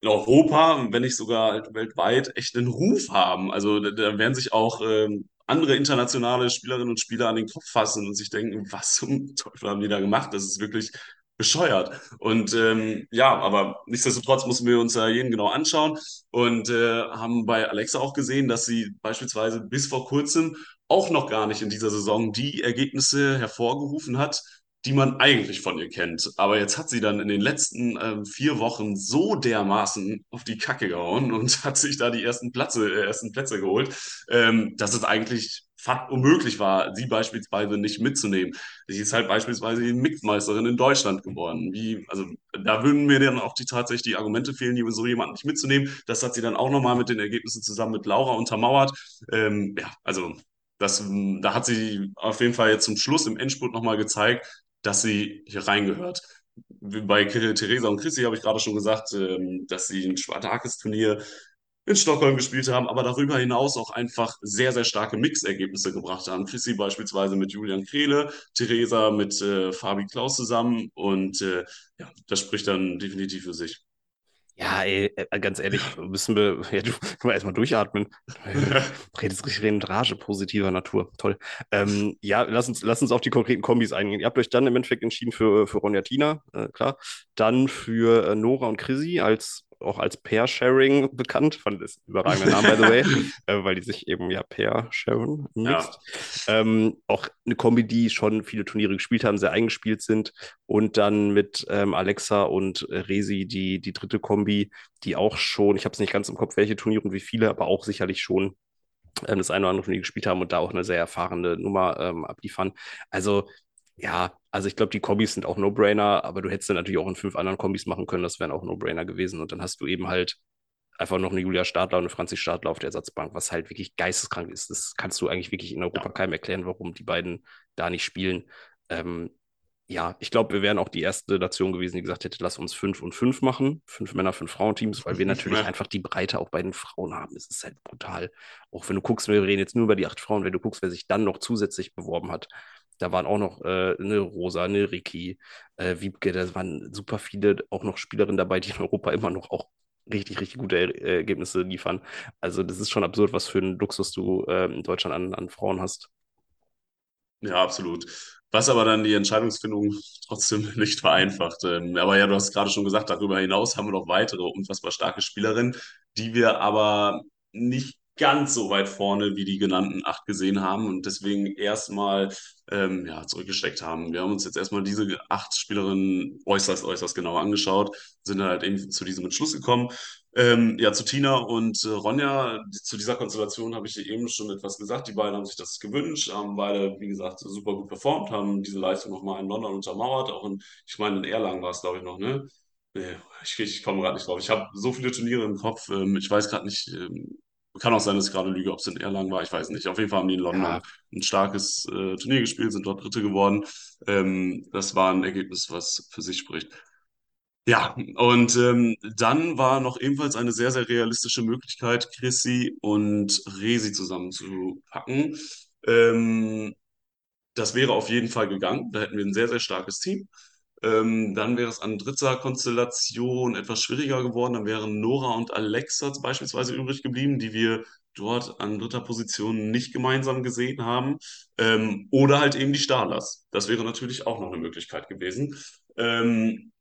in Europa, wenn nicht sogar weltweit, echt einen Ruf haben. Also da, da werden sich auch ähm, andere internationale Spielerinnen und Spieler an den Kopf fassen und sich denken, was zum Teufel haben die da gemacht? Das ist wirklich bescheuert. Und ähm, ja, aber nichtsdestotrotz mussten wir uns ja jeden genau anschauen und äh, haben bei Alexa auch gesehen, dass sie beispielsweise bis vor kurzem auch noch gar nicht in dieser Saison die Ergebnisse hervorgerufen hat, die man eigentlich von ihr kennt. Aber jetzt hat sie dann in den letzten ähm, vier Wochen so dermaßen auf die Kacke gehauen und hat sich da die ersten Plätze, äh, ersten Plätze geholt, ähm, dass es eigentlich fast unmöglich war, sie beispielsweise nicht mitzunehmen. Sie ist halt beispielsweise die Mixmeisterin in Deutschland geworden. Wie, also da würden mir dann auch die tatsächlich die Argumente fehlen, so jemanden nicht mitzunehmen. Das hat sie dann auch nochmal mit den Ergebnissen zusammen mit Laura untermauert. Ähm, ja, also das, da hat sie auf jeden Fall jetzt zum Schluss im Endspurt nochmal gezeigt, dass sie hier reingehört. Bei Theresa und Chrissy habe ich gerade schon gesagt, ähm, dass sie ein Spartakis-Turnier in Stockholm gespielt haben, aber darüber hinaus auch einfach sehr, sehr starke Mixergebnisse gebracht haben. Chrissy beispielsweise mit Julian Krehle, Theresa mit äh, Fabi Klaus zusammen und äh, ja, das spricht dann definitiv für sich. Ja, ey, äh, ganz ehrlich, müssen wir, ja, du, du erstmal durchatmen. Redest richtig in Rage positiver Natur. Toll. Ähm, ja, lass uns, lass uns auf die konkreten Kombis eingehen. Ihr habt euch dann im Endeffekt entschieden für, für Ronja Tina, äh, klar. Dann für äh, Nora und Chrissy als auch als Pair-Sharing bekannt. Fand das überragender Name, by the way, äh, weil die sich eben ja Pair-Sharing mixt. Ja. Ähm, auch eine Kombi, die schon viele Turniere gespielt haben, sehr eingespielt sind. Und dann mit ähm, Alexa und Resi die, die dritte Kombi, die auch schon, ich habe es nicht ganz im Kopf, welche Turniere und wie viele, aber auch sicherlich schon ähm, das eine oder andere Turnier gespielt haben und da auch eine sehr erfahrene Nummer ähm, abliefern. Also ja, also ich glaube, die Kombis sind auch No-Brainer, aber du hättest dann natürlich auch in fünf anderen Kombis machen können, das wären auch No-Brainer gewesen. Und dann hast du eben halt einfach noch eine Julia Stadler und eine Franzi Stadler auf der Ersatzbank, was halt wirklich geisteskrank ist. Das kannst du eigentlich wirklich in Europa ja. keinem erklären, warum die beiden da nicht spielen. Ähm, ja, ich glaube, wir wären auch die erste Nation gewesen, die gesagt hätte, lass uns fünf und fünf machen. Fünf Männer, fünf Frauenteams, weil wir natürlich ja. einfach die Breite auch bei den Frauen haben. Es ist halt brutal. Auch wenn du guckst, wir reden jetzt nur über die acht Frauen, wenn du guckst, wer sich dann noch zusätzlich beworben hat, da waren auch noch äh, eine Rosa, eine Ricky, äh, Wiebke, da waren super viele auch noch Spielerinnen dabei, die in Europa immer noch auch richtig, richtig gute er äh, Ergebnisse liefern. Also das ist schon absurd, was für einen Luxus du äh, in Deutschland an, an Frauen hast. Ja, absolut. Was aber dann die Entscheidungsfindung trotzdem nicht vereinfacht. Ähm, aber ja, du hast gerade schon gesagt, darüber hinaus haben wir noch weitere unfassbar starke Spielerinnen, die wir aber nicht ganz so weit vorne wie die genannten acht gesehen haben und deswegen erstmal ähm, ja, zurückgesteckt haben. Wir haben uns jetzt erstmal diese acht Spielerinnen äußerst, äußerst genau angeschaut, sind halt eben zu diesem Entschluss gekommen. Ähm, ja, zu Tina und äh, Ronja, zu dieser Konstellation habe ich eben schon etwas gesagt. Die beiden haben sich das gewünscht, haben beide, wie gesagt, super gut performt, haben diese Leistung nochmal in London untermauert. Auch in, ich meine, in Erlangen war es, glaube ich, noch, ne? Nee, ich, ich komme gerade nicht drauf. Ich habe so viele Turniere im Kopf. Ähm, ich weiß gerade nicht, ähm, kann auch sein, dass ich gerade lüge, ob es in Erlangen war, ich weiß nicht. Auf jeden Fall haben die in London ja. ein starkes äh, Turnier gespielt, sind dort Dritte geworden. Ähm, das war ein Ergebnis, was für sich spricht. Ja, und ähm, dann war noch ebenfalls eine sehr, sehr realistische Möglichkeit, Chrissy und Resi zusammenzupacken. Ähm, das wäre auf jeden Fall gegangen. Da hätten wir ein sehr, sehr starkes Team. Ähm, dann wäre es an dritter Konstellation etwas schwieriger geworden. Dann wären Nora und Alexa beispielsweise übrig geblieben, die wir dort an dritter Position nicht gemeinsam gesehen haben. Ähm, oder halt eben die Starlers. Das wäre natürlich auch noch eine Möglichkeit gewesen. Ähm,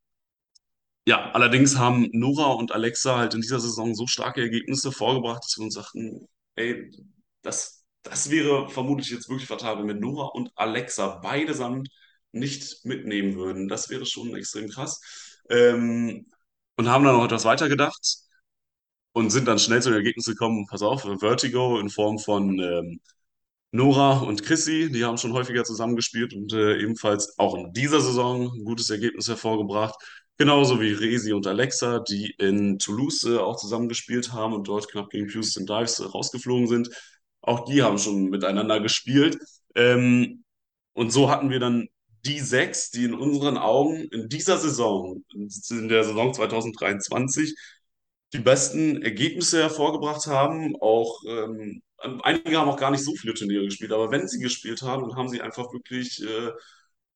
ja, allerdings haben Nora und Alexa halt in dieser Saison so starke Ergebnisse vorgebracht, dass wir uns sagten, ey, das, das wäre vermutlich jetzt wirklich fatal, wenn wir Nora und Alexa beide samt nicht mitnehmen würden. Das wäre schon extrem krass. Ähm, und haben dann noch etwas weiter gedacht und sind dann schnell zu dem Ergebnis gekommen, pass auf, Vertigo in Form von ähm, Nora und Chrissy, die haben schon häufiger zusammengespielt und äh, ebenfalls auch in dieser Saison ein gutes Ergebnis hervorgebracht. Genauso wie Resi und Alexa, die in Toulouse äh, auch zusammengespielt haben und dort knapp gegen Houston Dives äh, rausgeflogen sind. Auch die haben schon miteinander gespielt. Ähm, und so hatten wir dann die sechs, die in unseren Augen in dieser Saison, in der Saison 2023, die besten Ergebnisse hervorgebracht haben. Auch ähm, einige haben auch gar nicht so viele Turniere gespielt, aber wenn sie gespielt haben, dann haben sie einfach wirklich äh,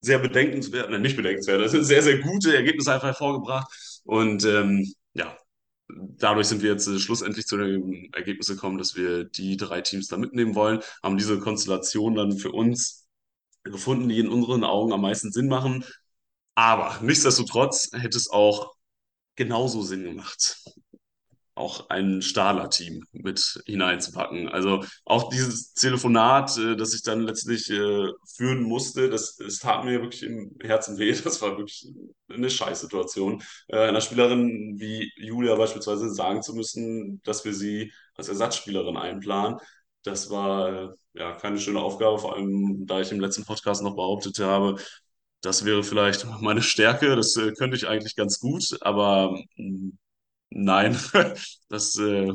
sehr bedenkenswert, nein, nicht bedenkenswert, das sind sehr, sehr gute Ergebnisse einfach hervorgebracht. Und ähm, ja, dadurch sind wir jetzt äh, schlussendlich zu dem Ergebnis gekommen, dass wir die drei Teams da mitnehmen wollen, haben diese Konstellation dann für uns gefunden, die in unseren Augen am meisten Sinn machen. Aber nichtsdestotrotz hätte es auch genauso Sinn gemacht, auch ein Stahler-Team mit hineinzupacken. Also auch dieses Telefonat, äh, das ich dann letztlich äh, führen musste, das, das tat mir wirklich im Herzen weh. Das war wirklich eine Scheißsituation. Äh, einer Spielerin wie Julia beispielsweise sagen zu müssen, dass wir sie als Ersatzspielerin einplanen. Das war ja keine schöne Aufgabe, vor allem da ich im letzten Podcast noch behauptet habe, das wäre vielleicht meine Stärke, das äh, könnte ich eigentlich ganz gut, aber mh, Nein, das, äh,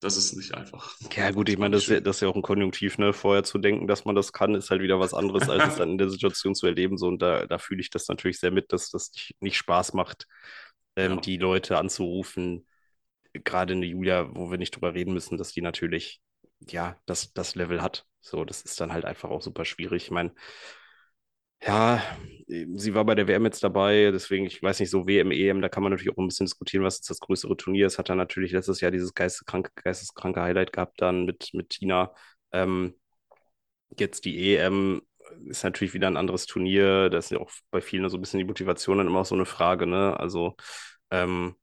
das ist nicht einfach. Ja, gut, ich meine, das ist ja, schön. das ist ja auch ein Konjunktiv, ne? Vorher zu denken, dass man das kann, ist halt wieder was anderes, als es dann in der Situation zu erleben. So, und da, da fühle ich das natürlich sehr mit, dass das nicht, nicht Spaß macht, ähm, Ja, die Leute anzurufen. Gerade eine Julia, wo wir nicht drüber reden müssen, dass die natürlich, ja, das, das Level hat. So, das ist dann halt einfach auch super schwierig. Ich meine, ja, sie war bei der WM jetzt dabei, deswegen, ich weiß nicht, so WM, EM, da kann man natürlich auch ein bisschen diskutieren, was jetzt das größere Turnier ist. Hat dann natürlich letztes Jahr dieses geisteskranke, geisteskranke Highlight gehabt, dann mit, mit Tina. Ähm, jetzt die EM ist natürlich wieder ein anderes Turnier. Da ist ja auch bei vielen so ein bisschen die Motivation dann immer auch so eine Frage, ne? Also, ähm,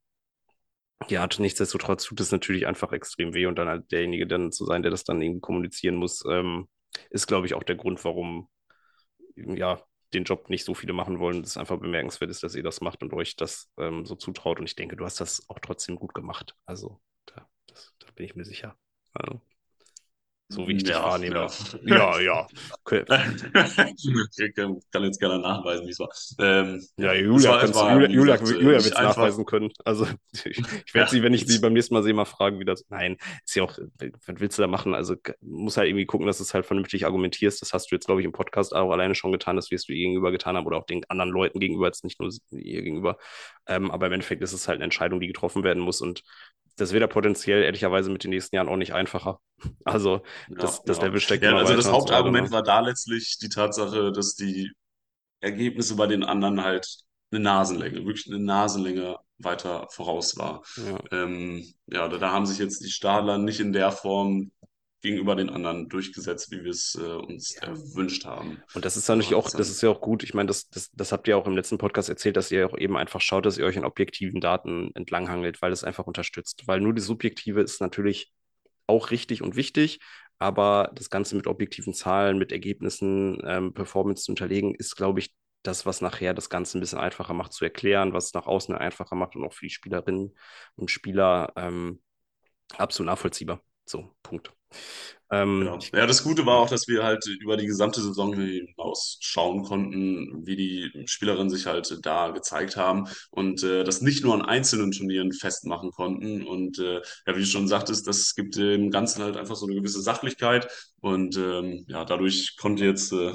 ja, nichtsdestotrotz tut es natürlich einfach extrem weh und dann halt derjenige dann zu sein, der das dann irgendwie kommunizieren muss, ähm, ist, glaube ich, auch der Grund, warum ja, den Job nicht so viele machen wollen. Das ist einfach bemerkenswert ist, dass ihr das macht und euch das ähm, so zutraut. Und ich denke, du hast das auch trotzdem gut gemacht. Also, da, das, da bin ich mir sicher. Also, so wie ich dich ja, ja. wahrnehme. Ja, ja. Okay. Ich kann jetzt gerne nachweisen, wie es war. Ähm, Ja, ja, Julia, es war, Julia, wie Julia, gesagt, Julia wird es nachweisen können. Also ich, ich werde Ja, sie, wenn ich sie beim nächsten Mal sehe, mal fragen, wie das. Nein, ist ja auch, was willst du da machen? Also muss halt irgendwie gucken, dass du es halt vernünftig argumentierst. Das hast du jetzt, glaube ich, im Podcast auch alleine schon getan, das wirst du ihr gegenüber getan haben oder auch den anderen Leuten gegenüber, jetzt nicht nur ihr gegenüber. Ähm, aber im Endeffekt ist es halt eine Entscheidung, die getroffen werden muss und das wird ja potenziell ehrlicherweise mit den nächsten Jahren auch nicht einfacher. Also ja, das, das ja. Level steigt Ja, immer also das. Hauptargument Ne? war da letztlich die Tatsache, dass die Ergebnisse bei den anderen halt eine Nasenlänge, wirklich eine Nasenlänge weiter voraus war. Ja. Ähm, ja, da, da haben sich jetzt die Stadler nicht in der Form gegenüber den anderen durchgesetzt, wie wir es äh, uns Ja. erwünscht haben. Und das ist natürlich auch, das dann. ist ja auch gut. Ich meine, das, das, das habt ihr auch im letzten Podcast erzählt, dass ihr auch eben einfach schaut, dass ihr euch an objektiven Daten entlanghangelt, weil es einfach unterstützt. Weil nur die Subjektive ist natürlich auch richtig und wichtig, aber das Ganze mit objektiven Zahlen, mit Ergebnissen, ähm, Performance zu unterlegen, ist, glaube ich, das, was nachher das Ganze ein bisschen einfacher macht zu erklären, was nach außen einfacher macht und auch für die Spielerinnen und Spieler ähm, absolut nachvollziehbar. So, Punkt. Ähm, Genau. Ja, das Gute war auch, dass wir halt über die gesamte Saison hinaus schauen konnten, wie die Spielerinnen sich halt da gezeigt haben und äh, das nicht nur an einzelnen Turnieren festmachen konnten. Und äh, ja, wie du schon sagtest, das gibt dem Ganzen halt einfach so eine gewisse Sachlichkeit und ähm, ja, dadurch konnte jetzt äh,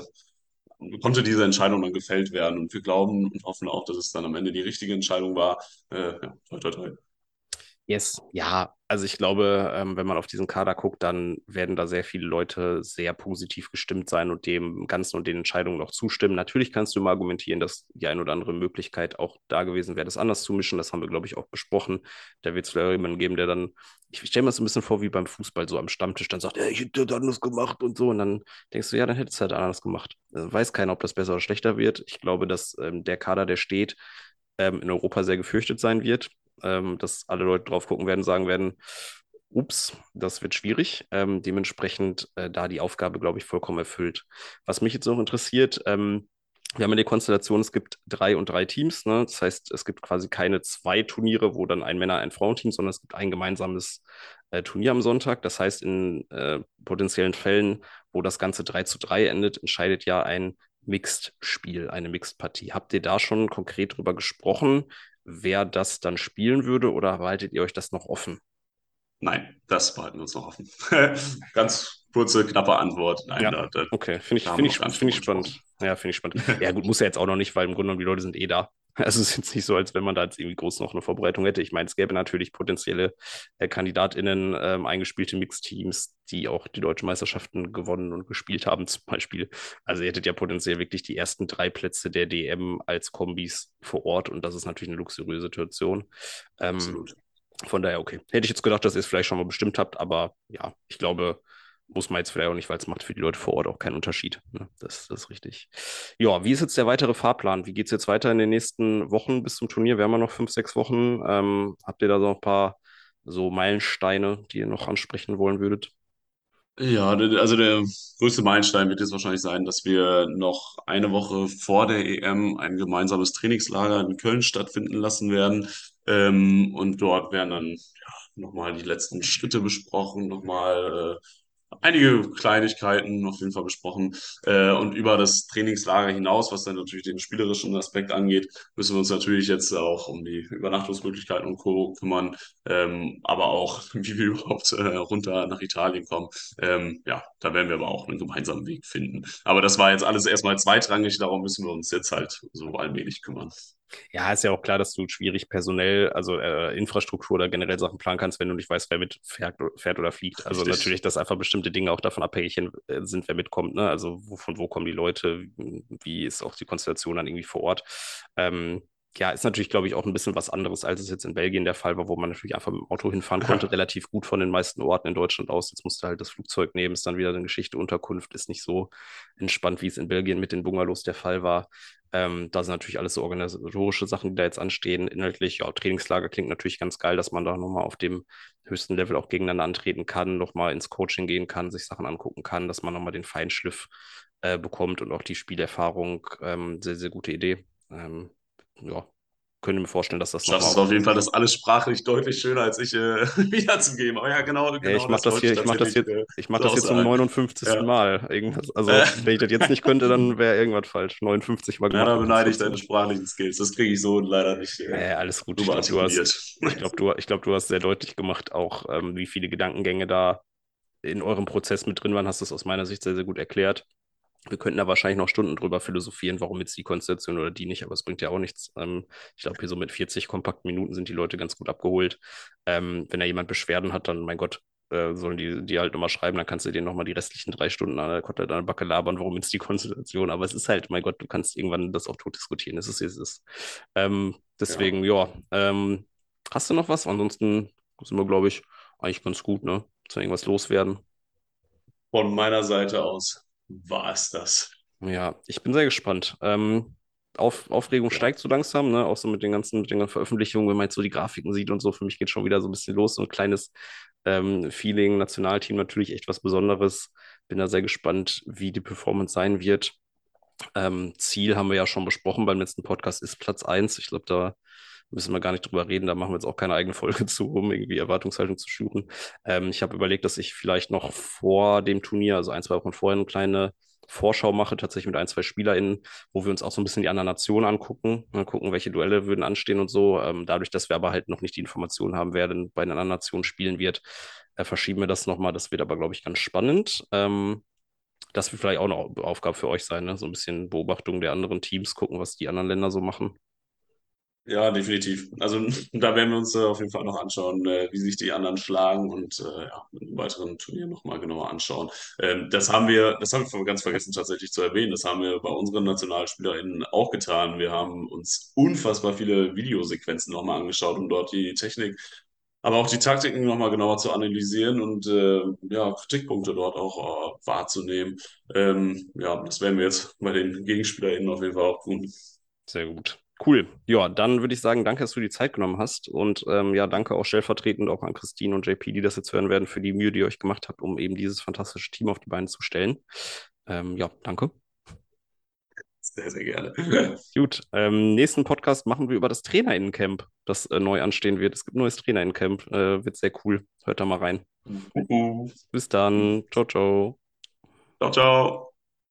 konnte diese Entscheidung dann gefällt werden. Und wir glauben und hoffen auch, dass es dann am Ende die richtige Entscheidung war. Äh, ja, toi, toi, toi. Yes, ja, also ich glaube, ähm, wenn man auf diesen Kader guckt, dann werden da sehr viele Leute sehr positiv gestimmt sein und dem Ganzen und den Entscheidungen auch zustimmen. Natürlich kannst du immer argumentieren, dass die ein oder andere Möglichkeit auch da gewesen wäre, das anders zu mischen. Das haben wir, glaube ich, auch besprochen. Da wird es vielleicht jemanden geben, der dann, ich stelle mir das ein bisschen vor wie beim Fußball, so am Stammtisch dann sagt, ja, ich hätte das anders gemacht und so. Und dann denkst du, ja, dann hättest du halt anders gemacht. Also weiß keiner, ob das besser oder schlechter wird. Ich glaube, dass ähm, der Kader, der steht, ähm, in Europa sehr gefürchtet sein wird ähm, dass alle Leute drauf gucken werden, sagen werden, ups, das wird schwierig. Ähm, dementsprechend äh, da die Aufgabe, glaube ich, vollkommen erfüllt. Was mich jetzt noch interessiert, ähm, wir haben ja die Konstellation, es gibt drei und drei Teams. Ne? Das heißt, es gibt quasi keine zwei Turniere, wo dann ein Männer-, ein Frauenteam, sondern es gibt ein gemeinsames äh, Turnier am Sonntag. Das heißt, in äh, potenziellen Fällen, wo das Ganze 3 zu 3 endet, entscheidet ja ein Mixed-Spiel, eine Mixed-Partie. Habt ihr da schon konkret drüber gesprochen, wer das dann spielen würde oder haltet ihr euch das noch offen? Nein, das behalten wir uns noch offen. Ganz kurze, knappe Antwort. Nein, Ja, da, da, Okay, finde ich, wir ich, finde ich spannend. Ja, finde ich spannend. Ja, gut, muss ja jetzt auch noch nicht, weil im Grunde genommen die Leute sind eh da. Also es ist jetzt nicht so, als wenn man da jetzt irgendwie groß noch eine Vorbereitung hätte. Ich meine, es gäbe natürlich potenzielle äh, KandidatInnen, ähm, eingespielte Mixteams, die auch die deutschen Meisterschaften gewonnen und gespielt haben, zum Beispiel. Also ihr hättet ja potenziell wirklich die ersten drei Plätze der DM als Kombis vor Ort und das ist natürlich eine luxuriöse Situation. Ähm, Absolut. von daher, okay. Hätte ich jetzt gedacht, dass ihr es vielleicht schon mal bestimmt habt, aber ja, ich glaube, muss man jetzt vielleicht auch nicht, weil es macht für die Leute vor Ort auch keinen Unterschied. Ne? Das, das ist richtig. Ja, wie ist jetzt der weitere Fahrplan? Wie geht es jetzt weiter in den nächsten Wochen bis zum Turnier? Wir haben ja noch fünf, sechs Wochen. Ähm, habt ihr da so ein paar so Meilensteine, die ihr noch ansprechen wollen würdet? Ja, also der größte Meilenstein wird jetzt wahrscheinlich sein, dass wir noch eine Woche vor der EM ein gemeinsames Trainingslager in Köln stattfinden lassen werden. Ähm, und dort werden dann ja, nochmal die letzten Schritte besprochen, nochmal äh, einige Kleinigkeiten auf jeden Fall besprochen. Äh, und über das Trainingslager hinaus, was dann natürlich den spielerischen Aspekt angeht, müssen wir uns natürlich jetzt auch um die Übernachtungsmöglichkeiten und Co. kümmern, ähm, aber auch, wie wir überhaupt äh, runter nach Italien kommen. Ähm, ja, da werden wir aber auch einen gemeinsamen Weg finden. Aber das war jetzt alles erstmal zweitrangig, darum müssen wir uns jetzt halt so allmählich kümmern. Ja, ist ja auch klar, dass du schwierig personell, also äh, Infrastruktur oder generell Sachen planen kannst, wenn du nicht weißt, wer mit fährt, fährt oder fliegt. Also Richtig. natürlich, dass einfach bestimmte Dinge auch davon abhängig äh, sind, wer mitkommt. Ne? Also wo, von wo kommen die Leute, wie ist auch die Konstellation dann irgendwie vor Ort. Ähm, ja, ist natürlich, glaube ich, auch ein bisschen was anderes, als es jetzt in Belgien der Fall war, wo man natürlich einfach mit dem Auto hinfahren konnte, Ja. relativ gut von den meisten Orten in Deutschland aus. Jetzt musste halt das Flugzeug nehmen, ist dann wieder eine Geschichte. Unterkunft ist nicht so entspannt, wie es in Belgien mit den Bungalows der Fall war. Ähm, da sind natürlich alles so organisatorische Sachen, die da jetzt anstehen. Inhaltlich, ja, Trainingslager klingt natürlich ganz geil, dass man da nochmal auf dem höchsten Level auch gegeneinander antreten kann, nochmal ins Coaching gehen kann, sich Sachen angucken kann, dass man nochmal den Feinschliff äh, bekommt und auch die Spielerfahrung. Ähm, sehr, sehr gute Idee. Ähm, ja, könnte mir vorstellen, dass das Schaffst nochmal. auf jeden Fall das alles sprachlich deutlich schöner, als ich äh, wiederzugeben. Aber ja, genau, genau. Ja, ich mache das hier, ich mache das jetzt, tatsächlich, äh, ich so das jetzt zum aussagen. 59. Ja. Mal. Irgendwas, also, Äh. wenn ich das jetzt nicht könnte, dann wäre irgendwas falsch. 59 Mal Ja, gemacht. da beneide ich deine sprachlichen Skills. Das kriege ich so leider nicht äh, Nee, alles gut. Ich glaube, du hast, ich glaube, du, ich glaub, du hast sehr deutlich gemacht, auch ähm, wie viele Gedankengänge da in eurem Prozess mit drin waren, hast du es aus meiner Sicht sehr, sehr gut erklärt. Wir könnten da wahrscheinlich noch Stunden drüber philosophieren, warum jetzt die Konstellation oder die nicht, aber es bringt ja auch nichts. Ähm, ich glaube, hier so mit 40 kompakten Minuten sind die Leute ganz gut abgeholt. Ähm, wenn da jemand Beschwerden hat, dann, mein Gott, äh, sollen die, die halt nochmal schreiben, dann kannst du denen nochmal die restlichen drei Stunden an der Kotte deine Backe labern, warum jetzt die Konstellation. Aber es ist halt, mein Gott, du kannst irgendwann das auch tot diskutieren. Es ist, es ist. Ähm, deswegen, ja, ähm, hast du noch was? Ansonsten sind wir, glaube ich, eigentlich ganz gut, ne? Zu irgendwas loswerden. Von meiner Seite aus war es das. Ja, ich bin sehr gespannt. Ähm, Auf, Aufregung steigt so langsam, ne? Auch so mit den ganzen, mit den ganzen Veröffentlichungen, wenn man jetzt so die Grafiken sieht und so. Für mich geht schon wieder so ein bisschen los. So ein kleines ähm, Feeling, Nationalteam natürlich echt was Besonderes. Bin da sehr gespannt, wie die Performance sein wird. Ähm, Ziel haben wir ja schon besprochen beim letzten Podcast, ist Platz 1. Ich glaube, da müssen wir gar nicht drüber reden. Da machen wir jetzt auch keine eigene Folge zu, um irgendwie Erwartungshaltung zu schüren. Ähm, ich habe überlegt, dass ich vielleicht noch vor dem Turnier, also ein, zwei Wochen vorher, eine kleine Vorschau mache, tatsächlich mit ein, zwei SpielerInnen, wo wir uns auch so ein bisschen die anderen Nationen angucken, ne, gucken, welche Duelle würden anstehen und so. Ähm, dadurch, dass wir aber halt noch nicht die Informationen haben, wer denn bei den anderen Nationen spielen wird, äh, verschieben wir das nochmal. Das wird aber, glaube ich, ganz spannend. Ähm, das wird vielleicht auch eine Aufgabe für euch sein, ne? So ein bisschen Beobachtung der anderen Teams, gucken, was die anderen Länder so machen. Ja, definitiv. Also da werden wir uns äh, auf jeden Fall noch anschauen, äh, wie sich die anderen schlagen und äh, ja, im weiteren Turnier nochmal genauer anschauen. Ähm, das haben wir, das haben wir ganz vergessen tatsächlich zu erwähnen. Das haben wir bei unseren NationalspielerInnen auch getan. Wir haben uns unfassbar viele Videosequenzen nochmal angeschaut, um dort die Technik, aber auch die Taktiken nochmal genauer zu analysieren und äh, ja, Kritikpunkte dort auch äh, wahrzunehmen. Ähm, ja, das werden wir jetzt bei den GegenspielerInnen auf jeden Fall auch tun. Sehr gut. Cool. Ja, dann würde ich sagen, danke, dass du die Zeit genommen hast. Und ähm, ja, danke auch stellvertretend auch an Christine und JP, die das jetzt hören werden, für die Mühe, die ihr euch gemacht habt, um eben dieses fantastische Team auf die Beine zu stellen. Ähm, ja, danke. Sehr, sehr gerne. Gut, ähm, nächsten Podcast machen wir über das TrainerInnencamp, das äh, neu anstehen wird. Es gibt ein neues TrainerInnencamp, äh, wird sehr cool. Hört da mal rein. Bis dann. Ciao, ciao. ciao, ciao.